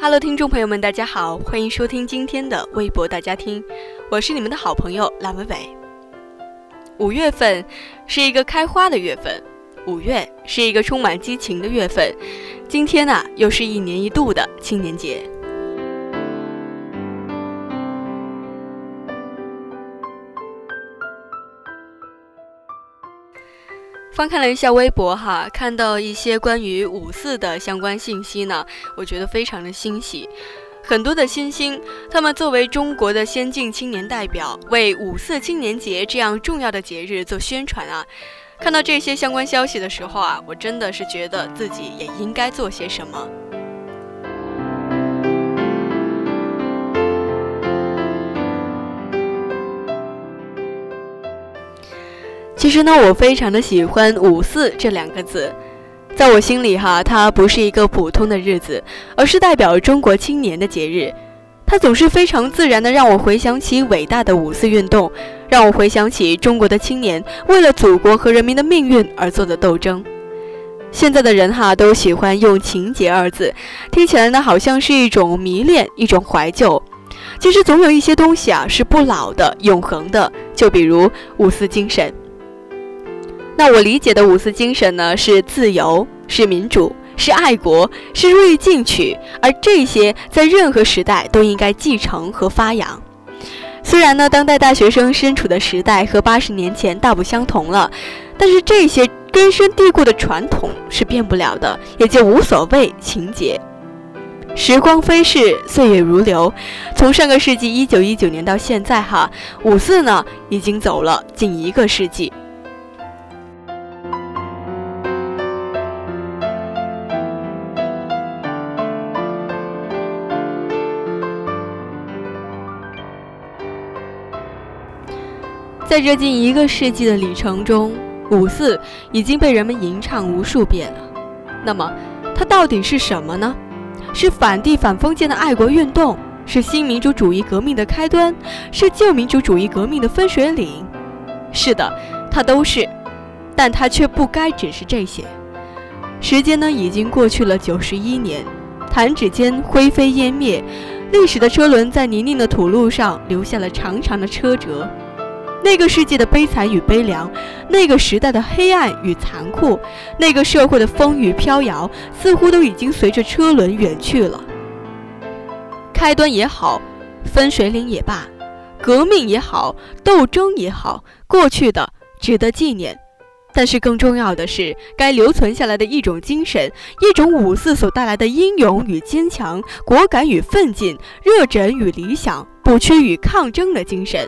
Hello，听众朋友们，大家好，欢迎收听今天的微博大家听，我是你们的好朋友蓝伟伟。五月份是一个开花的月份，五月是一个充满激情的月份，今天呢，又是一年一度的青年节。翻看了一下微博哈，看到一些关于五四的相关信息呢，我觉得非常的欣喜。很多的新星，他们作为中国的先进青年代表，为五四青年节这样重要的节日做宣传啊。看到这些相关消息的时候啊，我真的是觉得自己也应该做些什么。其实呢，我非常的喜欢“五四”这两个字，在我心里哈，它不是一个普通的日子，而是代表中国青年的节日。它总是非常自然的让我回想起伟大的五四运动，让我回想起中国的青年为了祖国和人民的命运而做的斗争。现在的人哈都喜欢用“情节”二字，听起来呢好像是一种迷恋，一种怀旧。其实总有一些东西啊是不老的、永恒的，就比如五四精神。那我理解的五四精神呢，是自由，是民主，是爱国，是锐意进取，而这些在任何时代都应该继承和发扬。虽然呢，当代大学生身处的时代和八十年前大不相同了，但是这些根深蒂固的传统是变不了的，也就无所谓情节。时光飞逝，岁月如流，从上个世纪一九一九年到现在，哈，五四呢已经走了近一个世纪。在这近一个世纪的里程中，五四已经被人们吟唱无数遍了。那么，它到底是什么呢？是反帝反封建的爱国运动，是新民主主义革命的开端，是旧民主主义革命的分水岭。是的，它都是，但它却不该只是这些。时间呢，已经过去了九十一年，弹指间灰飞烟灭，历史的车轮在泥泞的土路上留下了长长的车辙。那个世界的悲惨与悲凉，那个时代的黑暗与残酷，那个社会的风雨飘摇，似乎都已经随着车轮远去了。开端也好，分水岭也罢，革命也好，斗争也好，过去的值得纪念，但是更重要的是，该留存下来的一种精神，一种五四所带来的英勇与坚强，果敢与奋进，热忱与理想，不屈与抗争的精神。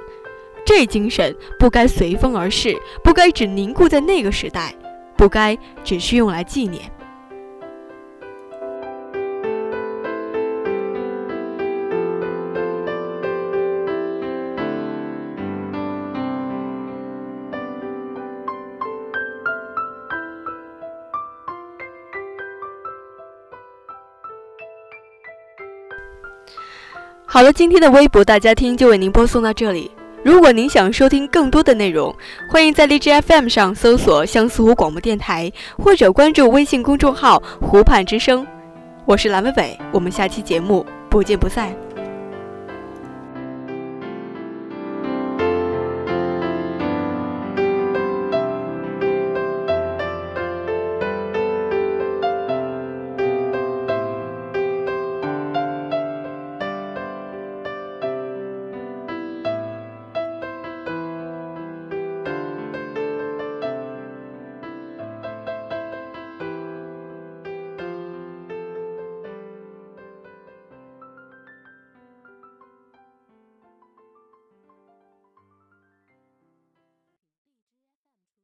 这精神不该随风而逝，不该只凝固在那个时代，不该只是用来纪念。好了，今天的微博大家听就为您播送到这里。如果您想收听更多的内容，欢迎在荔枝 FM 上搜索相思湖广播电台，或者关注微信公众号“湖畔之声”。我是蓝伟伟，我们下期节目不见不散。